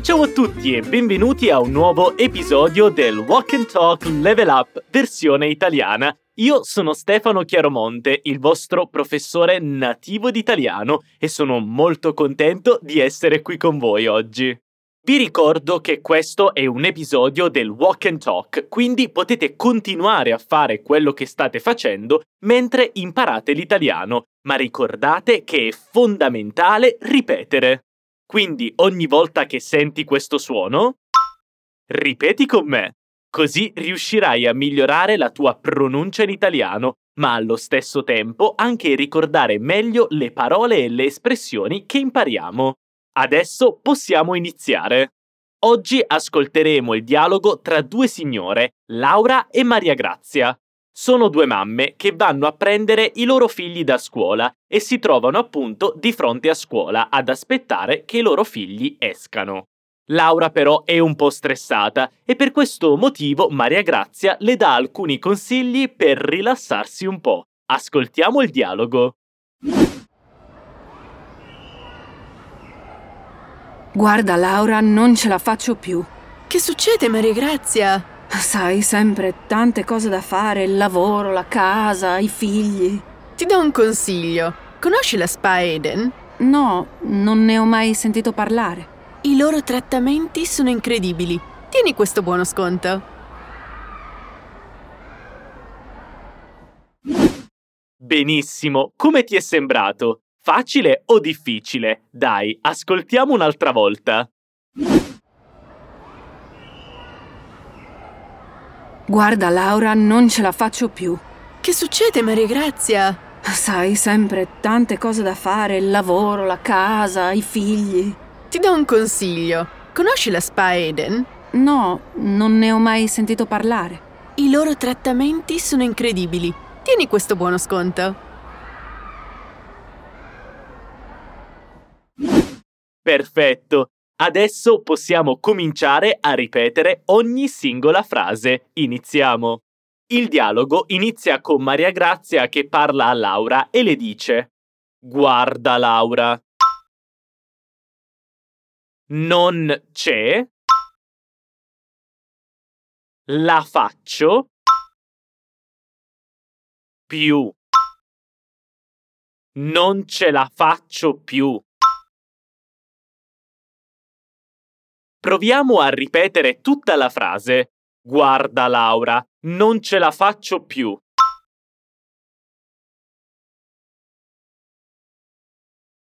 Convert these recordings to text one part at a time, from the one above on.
Ciao a tutti e benvenuti a un nuovo episodio del Walk and Talk Level Up versione italiana. Io sono Stefano Chiaromonte, il vostro professore nativo d'italiano e sono molto contento di essere qui con voi oggi. Vi ricordo che questo è un episodio del Walk and Talk, quindi potete continuare a fare quello che state facendo mentre imparate l'italiano, ma ricordate che è fondamentale ripetere. Quindi ogni volta che senti questo suono, ripeti con me, così riuscirai a migliorare la tua pronuncia in italiano, ma allo stesso tempo anche ricordare meglio le parole e le espressioni che impariamo. Adesso possiamo iniziare. Oggi ascolteremo il dialogo tra due signore, Laura e Maria Grazia. Sono due mamme che vanno a prendere i loro figli da scuola e si trovano appunto di fronte a scuola ad aspettare che i loro figli escano. Laura però è un po' stressata e per questo motivo Maria Grazia le dà alcuni consigli per rilassarsi un po'. Ascoltiamo il dialogo. Guarda Laura, non ce la faccio più. Che succede, Maria Grazia? Sai, sempre tante cose da fare, il lavoro, la casa, i figli. Ti do un consiglio. Conosci la Spa Eden? No, non ne ho mai sentito parlare. I loro trattamenti sono incredibili. Tieni questo buono sconto. Benissimo, come ti è sembrato? Facile o difficile? Dai, ascoltiamo un'altra volta. Guarda Laura, non ce la faccio più. Che succede, Maria Grazia? Sai, sempre tante cose da fare, il lavoro, la casa, i figli. Ti do un consiglio. Conosci la Spa Eden? No, non ne ho mai sentito parlare. I loro trattamenti sono incredibili. Tieni questo buono sconto. Perfetto. Adesso possiamo cominciare a ripetere ogni singola frase. Iniziamo. Il dialogo inizia con Maria Grazia che parla a Laura e le dice Guarda Laura. Non c'è. La faccio. Più. Non ce la faccio più. Proviamo a ripetere tutta la frase. Guarda Laura, non ce la faccio più.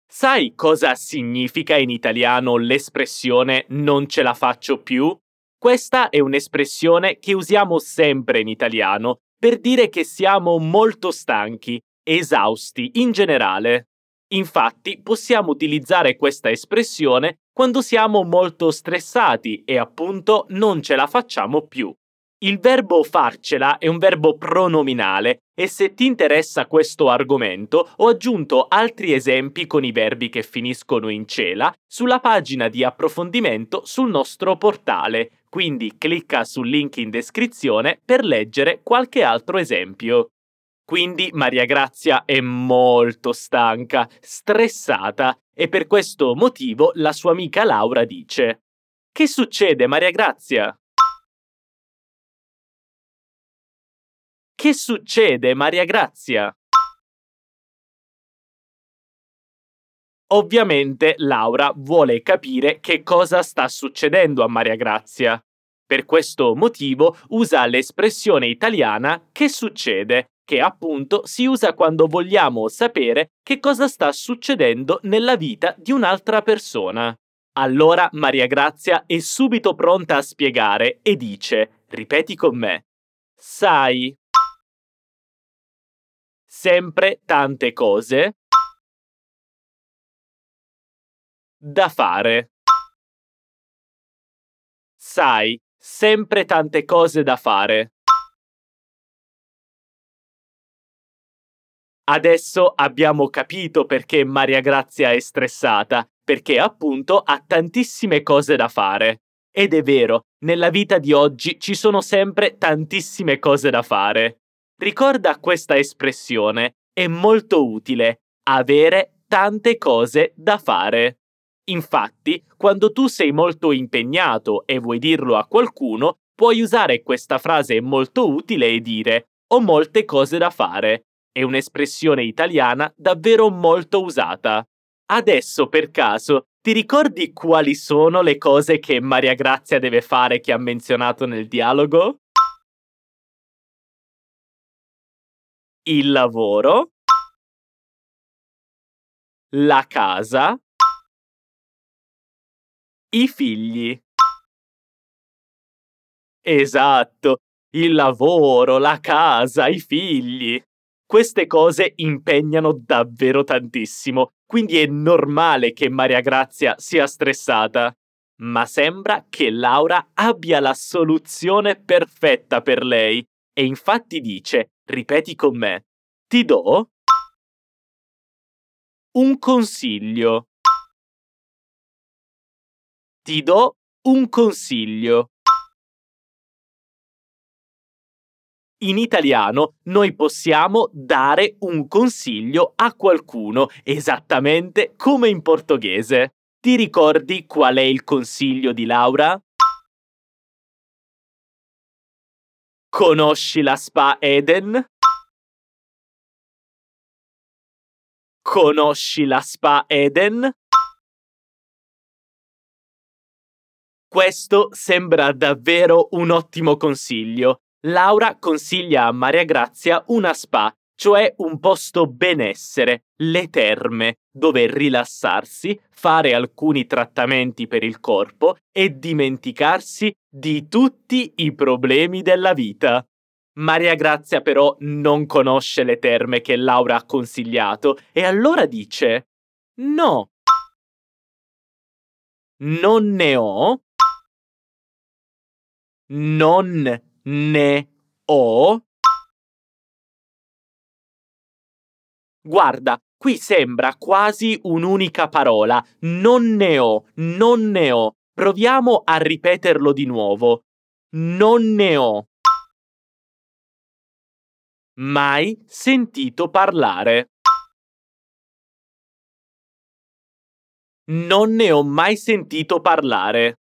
Sai cosa significa in italiano l'espressione non ce la faccio più? Questa è un'espressione che usiamo sempre in italiano per dire che siamo molto stanchi, esausti in generale. Infatti possiamo utilizzare questa espressione quando siamo molto stressati e appunto non ce la facciamo più. Il verbo farcela è un verbo pronominale e se ti interessa questo argomento ho aggiunto altri esempi con i verbi che finiscono in cela sulla pagina di approfondimento sul nostro portale, quindi clicca sul link in descrizione per leggere qualche altro esempio. Quindi Maria Grazia è molto stanca, stressata e per questo motivo la sua amica Laura dice Che succede Maria Grazia? Che succede, Maria Grazia? Ovviamente Laura vuole capire che cosa sta succedendo a Maria Grazia. Per questo motivo usa l'espressione italiana che succede, che appunto si usa quando vogliamo sapere che cosa sta succedendo nella vita di un'altra persona. Allora Maria Grazia è subito pronta a spiegare e dice, ripeti con me, sai, sempre tante cose da fare. Sai, sempre tante cose da fare. Adesso abbiamo capito perché Maria Grazia è stressata, perché appunto ha tantissime cose da fare. Ed è vero, nella vita di oggi ci sono sempre tantissime cose da fare. Ricorda questa espressione, è molto utile. avere tante cose da fare. Infatti, quando tu sei molto impegnato e vuoi dirlo a qualcuno, puoi usare questa frase molto utile e dire ho molte cose da fare. È un'espressione italiana davvero molto usata. Adesso, per caso, ti ricordi quali sono le cose che Maria Grazia deve fare che ha menzionato nel dialogo? Il lavoro, la casa, i figli. Esatto, il lavoro, la casa, i figli. Queste cose impegnano davvero tantissimo, quindi è normale che Maria Grazia sia stressata. Ma sembra che Laura abbia la soluzione perfetta per lei e infatti dice, ripeti con me, ti do un consiglio. Ti do un consiglio. In italiano noi possiamo dare un consiglio a qualcuno, esattamente come in portoghese. Ti ricordi qual è il consiglio di Laura? Conosci la Spa Eden? Conosci la Spa Eden? Questo sembra davvero un ottimo consiglio. Laura consiglia a Maria Grazia una spa, cioè un posto benessere, le terme, dove rilassarsi, fare alcuni trattamenti per il corpo e dimenticarsi di tutti i problemi della vita. Maria Grazia però non conosce le terme che Laura ha consigliato e allora dice No. Non ne ho non ne ho. Guarda, qui sembra quasi un'unica parola. Non ne ho, non ne ho. Proviamo a ripeterlo di nuovo. Non ne ho. Mai sentito parlare. Non ne ho mai sentito parlare.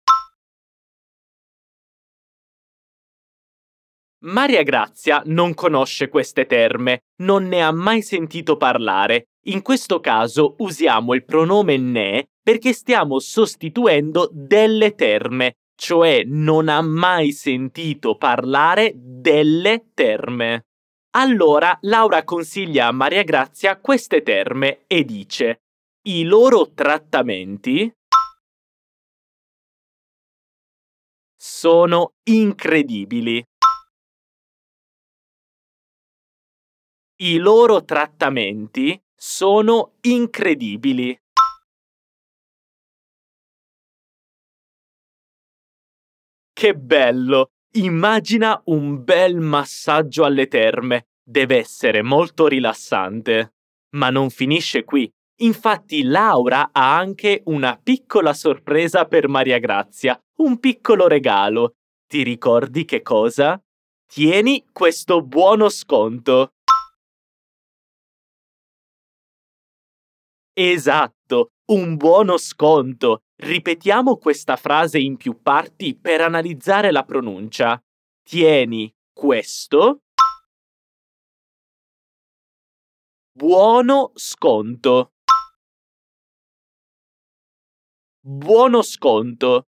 Maria Grazia non conosce queste terme, non ne ha mai sentito parlare. In questo caso usiamo il pronome ne perché stiamo sostituendo delle terme, cioè non ha mai sentito parlare delle terme. Allora Laura consiglia a Maria Grazia queste terme e dice i loro trattamenti sono incredibili. I loro trattamenti sono incredibili. Che bello! Immagina un bel massaggio alle terme. Deve essere molto rilassante. Ma non finisce qui. Infatti Laura ha anche una piccola sorpresa per Maria Grazia, un piccolo regalo. Ti ricordi che cosa? Tieni questo buono sconto. Esatto, un buono sconto. Ripetiamo questa frase in più parti per analizzare la pronuncia. Tieni questo. Buono sconto. Buono sconto.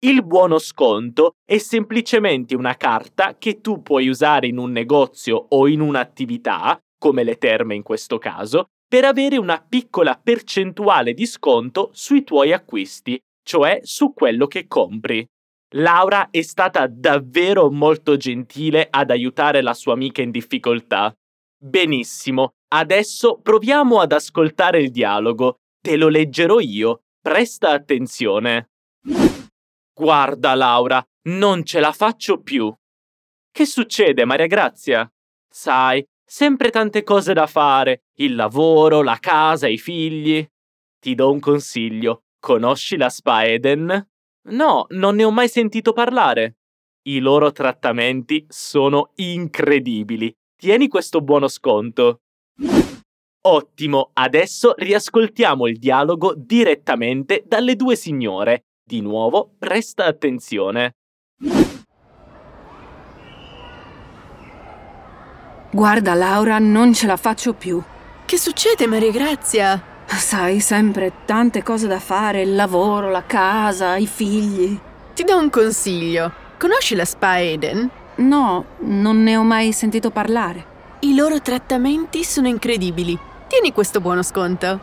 Il buono sconto è semplicemente una carta che tu puoi usare in un negozio o in un'attività come le terme in questo caso, per avere una piccola percentuale di sconto sui tuoi acquisti, cioè su quello che compri. Laura è stata davvero molto gentile ad aiutare la sua amica in difficoltà. Benissimo, adesso proviamo ad ascoltare il dialogo. Te lo leggerò io. Presta attenzione. Guarda, Laura, non ce la faccio più. Che succede, Maria Grazia? Sai, Sempre tante cose da fare, il lavoro, la casa, i figli. Ti do un consiglio. Conosci la Spa Eden? No, non ne ho mai sentito parlare. I loro trattamenti sono incredibili. tieni questo buono sconto. Ottimo, adesso riascoltiamo il dialogo direttamente dalle due signore. Di nuovo, presta attenzione. Guarda, Laura, non ce la faccio più. Che succede, Maria Grazia? Sai, sempre tante cose da fare, il lavoro, la casa, i figli. Ti do un consiglio. Conosci la Spa Eden? No, non ne ho mai sentito parlare. I loro trattamenti sono incredibili. Tieni questo buono sconto.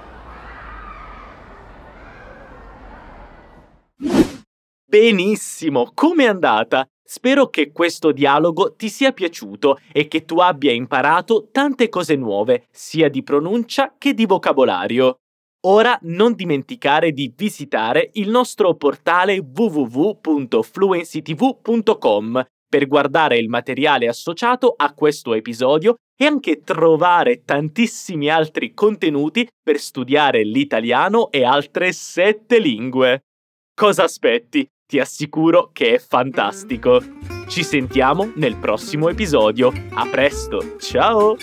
Benissimo, com'è andata? Spero che questo dialogo ti sia piaciuto e che tu abbia imparato tante cose nuove, sia di pronuncia che di vocabolario. Ora non dimenticare di visitare il nostro portale www.fluencytv.com per guardare il materiale associato a questo episodio e anche trovare tantissimi altri contenuti per studiare l'italiano e altre sette lingue. Cosa aspetti? Ti assicuro che è fantastico. Ci sentiamo nel prossimo episodio. A presto, ciao!